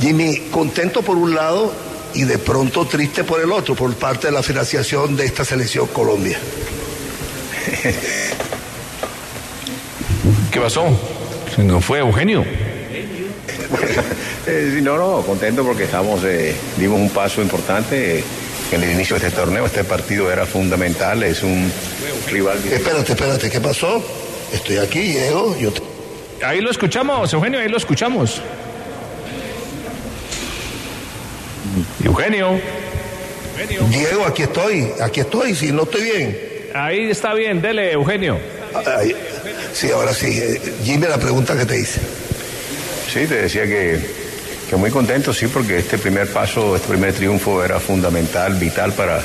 Jimmy, contento por un lado y de pronto triste por el otro, por parte de la financiación de esta selección Colombia. ¿Qué pasó? ¿Se nos fue Eugenio? Eh, no, no, contento porque estamos, eh, dimos un paso importante eh, en el inicio de este torneo. Este partido era fundamental, es un rival. Espérate, espérate, ¿qué pasó? Estoy aquí, Diego. Yo te- Ahí lo escuchamos, Eugenio, ahí lo escuchamos. Eugenio, Diego, aquí estoy, aquí estoy, si no estoy bien. ahí está bien, dele, Eugenio. Ay, sí, ahora sí. eh, Jimmy, la pregunta que te hice. Sí, te decía que, que muy contento, sí, porque este primer paso, este primer triunfo era fundamental, vital para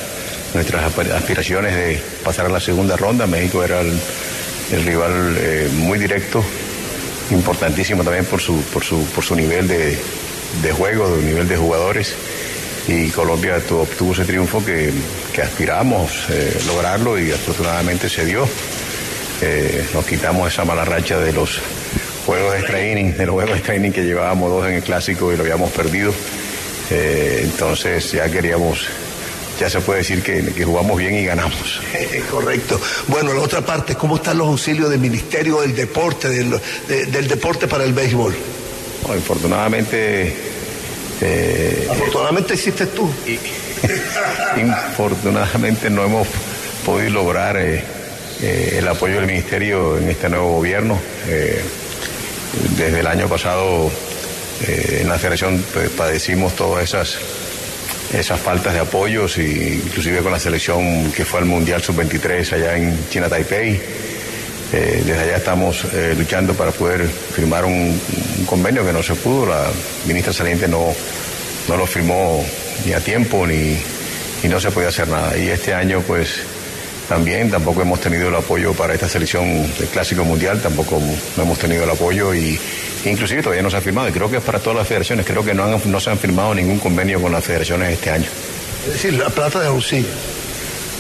nuestras asp- aspiraciones de pasar a la segunda ronda. México era el, el rival eh, muy directo, importantísimo también por su, por su, por su nivel de, de juego, de nivel de jugadores. Y Colombia tu- obtuvo ese triunfo que, que aspiramos eh, lograrlo y afortunadamente se dio. Eh, nos quitamos esa mala racha de los juegos de extra inning, de los juegos de extra inning que llevábamos dos en el clásico y lo habíamos perdido. Eh, entonces ya queríamos, ya se puede decir que, que jugamos bien y ganamos. Correcto. Bueno, la otra parte, ¿cómo están los auxilios del Ministerio del Deporte, del, de- del deporte para el béisbol? Bueno, infortunadamente, eh, Afortunadamente hiciste tú. infortunadamente no hemos podido lograr eh, eh, el apoyo del ministerio en este nuevo gobierno. Eh, desde el año pasado en la federación pues, padecimos todas esas esas faltas de apoyos, y inclusive con la selección que fue al Mundial Sub-23 allá en China Taipei. Eh, desde allá estamos eh, luchando para poder firmar un, convenio que no se pudo. La ministra saliente no, no lo firmó ni a tiempo ni, y no se podía hacer nada. Y este año, pues también tampoco hemos tenido el apoyo para esta selección del Clásico Mundial, tampoco no hemos tenido el apoyo y inclusive todavía no se ha firmado. Y creo que es para todas las federaciones. Creo que no, han- no se han firmado ningún convenio con las federaciones este año. Es decir, la plata de auxilio.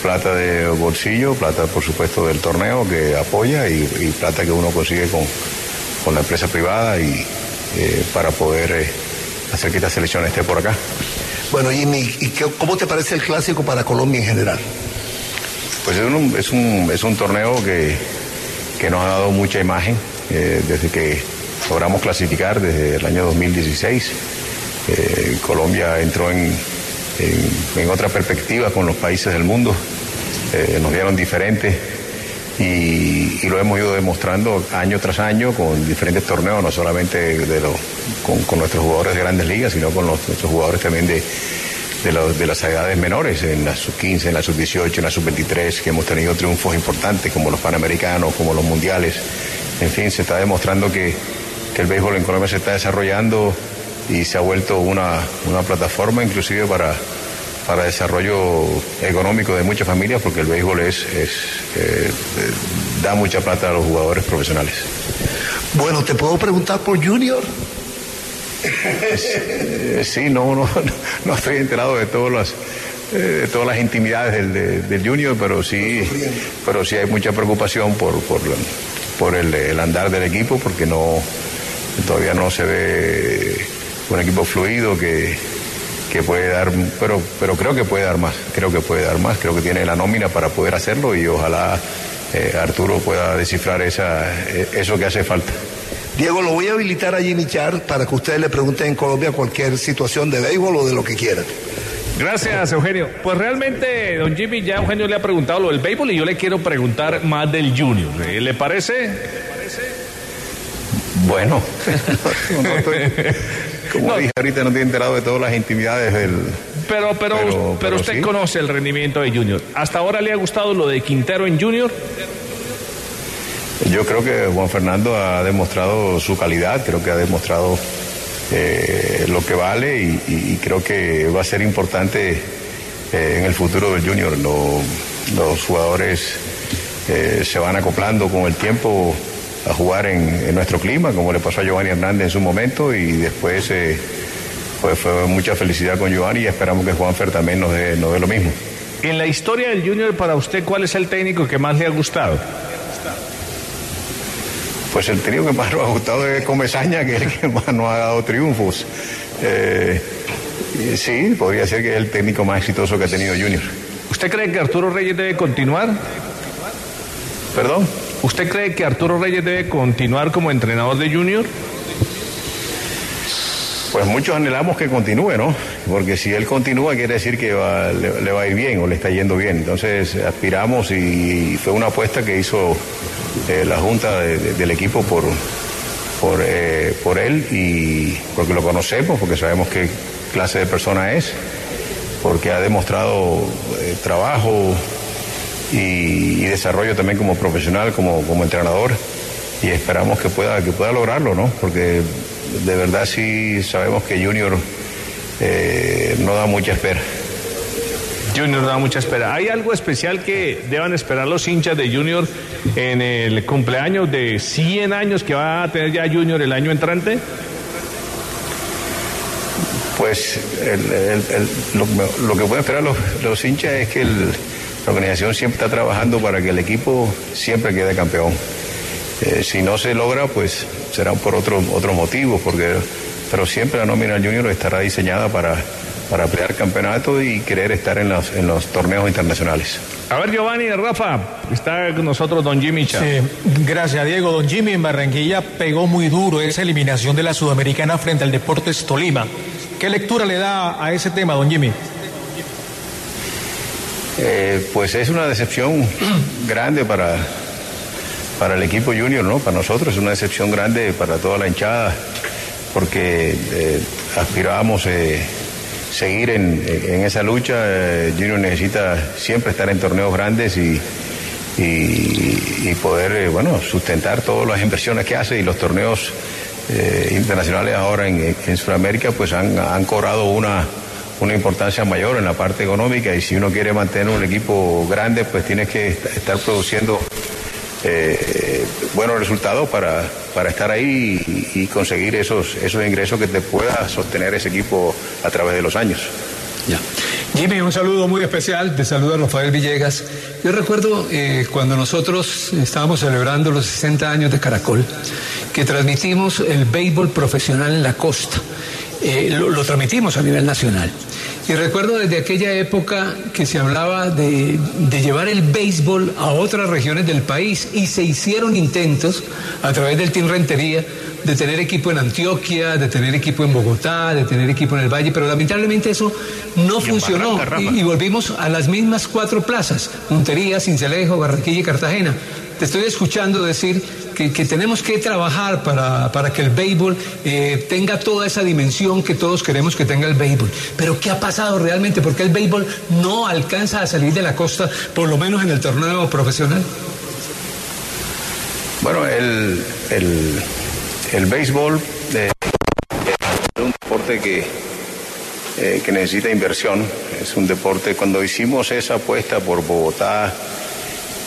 Plata de bolsillo, plata por supuesto del torneo que apoya y, y plata que uno consigue con, con la empresa privada y eh, para poder eh, hacer que esta selección esté por acá. Bueno, Jimmy, ¿y qué- cómo te parece el clásico para Colombia en general? Pues es un, es un, es un torneo que, que nos ha dado mucha imagen eh, desde que logramos clasificar desde el año 2016. Eh, Colombia entró en, en- en otra perspectiva con los países del mundo, Eh, nos vieron diferentes y, lo hemos ido demostrando año tras año con diferentes torneos, no solamente de los, con, nuestros jugadores de grandes ligas, sino con nuestros jugadores también de, de las edades menores, en la sub-15, en la sub-18, en la sub-23, que hemos tenido triunfos importantes como los panamericanos, como los mundiales. En fin, se está demostrando que, que el béisbol en Colombia se está desarrollando y se ha vuelto una, una plataforma inclusive para, para desarrollo económico de muchas familias, porque el béisbol es, es, eh, da mucha plata a los jugadores profesionales. Bueno, ¿te puedo preguntar por Junior? Eh, sí, no, no, no estoy enterado de todas las eh, de todas las intimidades del, de- del Junior, pero sí, pero sí hay mucha preocupación por, por, por el, el andar del equipo, porque no todavía no se ve un equipo fluido que, que puede dar, pero, pero creo que puede dar más, creo que puede dar más, creo que tiene la nómina para poder hacerlo y ojalá eh, Arturo pueda descifrar esa, eh, eso que hace falta. Diego, lo voy a habilitar a Jimmy Char para que ustedes le pregunten en Colombia cualquier situación de béisbol o de lo que quieran. Gracias, Eugenio. Pues realmente, don Jimmy, ya Eugenio le ha preguntado lo del béisbol y yo le quiero preguntar más del Junior. ¿Eh? ¿Le parece? Bueno, no estoy- como No. dije ahorita, no estoy enterado de todas las intimidades del... Pero, pero, Pero- pero, usted sí. conoce el rendimiento de Junior. ¿Hasta ahora le ha gustado lo de Quintero en Junior? Yo creo que Juan Fernando ha demostrado su calidad, creo que ha demostrado eh, lo que vale y, creo que va a ser importante en el futuro del Junior. los jugadores se van acoplando con el tiempo a jugar en, nuestro clima, como le pasó a Giovanni Hernández en su momento, y después eh, pues fue mucha felicidad con Giovanni y esperamos que Juanfer también nos dé, nos dé lo mismo. En la historia del Junior, para usted, ¿cuál es el técnico que más le ha gustado? Pues el técnico que más nos ha gustado es Comesaña, que es el que más nos ha dado triunfos. Eh, sí, podría ser que es el técnico más exitoso que ha tenido Junior. ¿Usted cree que Arturo Reyes debe continuar? ¿Perdón? ¿Usted cree que Arturo Reyes debe continuar como entrenador de Junior? Pues muchos anhelamos que continúe, ¿no? Porque si él continúa quiere decir que le, va a ir bien o le está yendo bien. Entonces aspiramos y, fue una apuesta que hizo eh, la Junta del equipo por, por, eh, por él y porque lo conocemos, porque sabemos qué clase de persona es, porque ha demostrado eh, trabajo, y, desarrollo también como profesional, como, como entrenador y esperamos que pueda, que pueda lograrlo, ¿no? Porque de verdad sí sabemos que Junior eh, no da mucha espera. Junior no da mucha espera. ¿Hay algo especial que deban esperar los hinchas de Junior en el cumpleaños de 100 años que va a tener ya Junior el año entrante? Pues lo, que pueden esperar los, los hinchas es que el, la organización siempre está trabajando para que el equipo siempre quede campeón. Eh, si no se logra, pues será por otros otros motivos, porque, pero siempre la nómina junior estará diseñada para, para pelear campeonato y querer estar en los, en los torneos internacionales. A ver, Giovanni, Rafa, está con nosotros don Jimmy Chá. Sí, gracias, Diego. Don Jimmy en Barranquilla pegó muy duro esa eliminación de la Sudamericana frente al Deportes Tolima. ¿Qué lectura le da a ese tema, don Jimmy? Eh, pues es una decepción grande para, para el equipo junior, ¿no? Para nosotros es una decepción grande para toda la hinchada, porque eh, aspirábamos eh, seguir en, esa lucha. junior necesita siempre estar en torneos grandes y, y, poder, bueno, sustentar todas las inversiones que hace y los torneos internacionales ahora en, en Sudamérica, pues han, han cobrado una una importancia mayor en la parte económica y si uno quiere mantener un equipo grande, pues tiene que estar produciendo eh, buenos resultados para, para estar ahí y, conseguir esos, esos ingresos que te pueda sostener ese equipo a través de los años. Jimmy, un saludo muy especial, te saluda Rafael Villegas. Yo recuerdo eh, cuando nosotros estábamos celebrando los 60 años de Caracol, que transmitimos el béisbol profesional en la costa. Eh, lo, transmitimos a nivel nacional. Y recuerdo desde aquella época que se hablaba de, llevar el béisbol a otras regiones del país y se hicieron intentos a través del Team Rentería de tener equipo en Antioquia, de tener equipo en Bogotá, de tener equipo en el Valle, pero lamentablemente eso no funcionó y, y, volvimos a las mismas cuatro plazas, Montería, Cincelejo, Barranquilla y Cartagena. Te estoy escuchando decir que, tenemos que trabajar para, que el béisbol eh, tenga toda esa dimensión que todos queremos que tenga el béisbol. Pero ¿qué ha pasado realmente? ¿Por qué el béisbol no alcanza a salir de la costa, por lo menos en el torneo profesional? Bueno, el, el, béisbol eh, es un deporte que, eh, que necesita inversión. Es un deporte, cuando hicimos esa apuesta por Bogotá,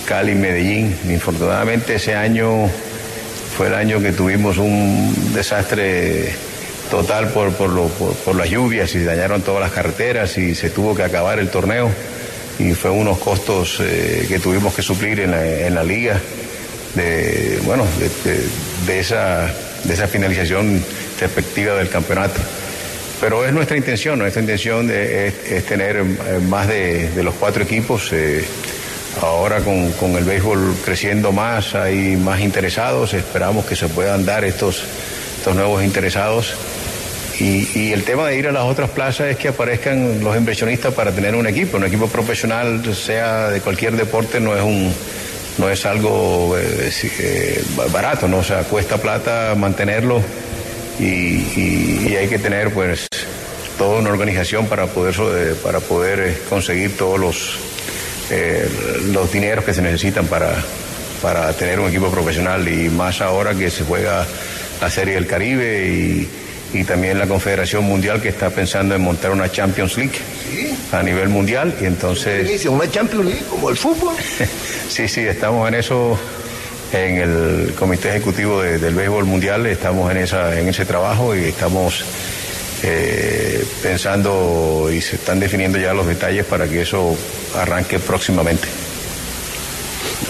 Cali, Medellín. Infortunadamente ese año fue el año que tuvimos un desastre total por, por, las lluvias y dañaron todas las carreteras y se tuvo que acabar el torneo y fue unos costos eh, que tuvimos que suplir en la, liga de, bueno, de, esa, de esa finalización respectiva del campeonato. Pero es nuestra intención, nuestra intención es, tener más de, los cuatro equipos. Eh, Ahora con, el béisbol creciendo más, hay más interesados, esperamos que se puedan dar estos, estos nuevos interesados. Y, el tema de ir a las otras plazas es que aparezcan los inversionistas para tener un equipo. Un equipo profesional, sea de cualquier deporte, no es un no es algo eh, eh, barato, ¿no? O sea, cuesta plata mantenerlo y, hay que tener pues toda una organización para poder, eh, para poder conseguir todos los eh, los dineros que se necesitan para, para tener un equipo profesional y más ahora que se juega la Serie del Caribe y, y también la Confederación Mundial que está pensando en montar una Champions League a nivel mundial y entonces... Una Champions League como el fútbol. sí, sí, estamos en eso en el Comité Ejecutivo del Béisbol Mundial, estamos en, esa, en ese trabajo y estamos eh, pensando y se están definiendo ya los detalles para que eso arranque próximamente.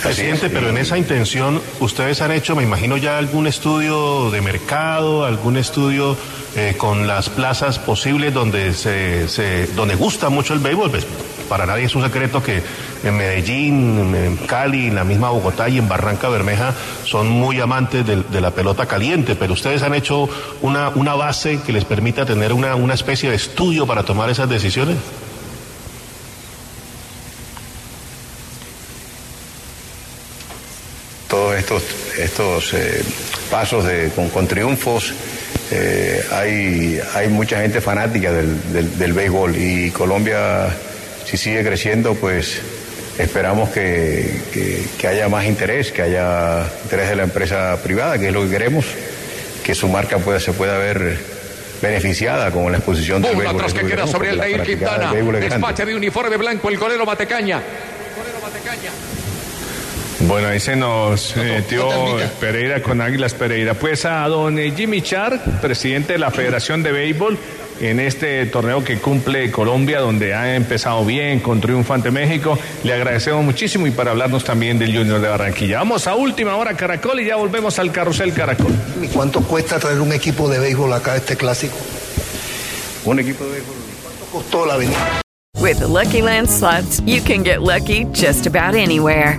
Presidente, pero en esa intención, ustedes han hecho, me imagino, ya algún estudio de mercado, algún estudio eh, con las plazas posibles donde se, donde gusta mucho el béisbol. Pues, para nadie es un secreto que en Medellín, en Cali, en la misma Bogotá y en Barranca Bermeja son muy amantes de, la pelota caliente, pero ustedes han hecho una, una base que les permita tener una, una especie de estudio para tomar esas decisiones. Estos, estos eh, pasos de, con, triunfos. Eh, hay, hay mucha gente fanática del, del, béisbol y Colombia, si sigue creciendo, pues esperamos que, que, haya más interés, que haya interés de la empresa privada, que es lo que queremos, que su marca pueda, se pueda ver beneficiada con la exposición del béisbol. que queda sobre el Quintana. Despacha de uniforme blanco el golero Matecaña. Bueno, ahí se nos metió Pereira con Águilas Pereira. Pues a don eh, Jimmy Char, presidente de la Federación de Béisbol, en este torneo que cumple Colombia, donde ha empezado bien con triunfo ante México. Le agradecemos muchísimo y para hablarnos también del Junior de Barranquilla. Vamos a última hora Caracol y ya volvemos al carrusel Caracol. ¿Y cuánto cuesta traer un equipo de béisbol acá a este clásico? Un equipo de béisbol. ¿Cuánto costó la venida? With the Lucky Land slots, you can get lucky just about anywhere.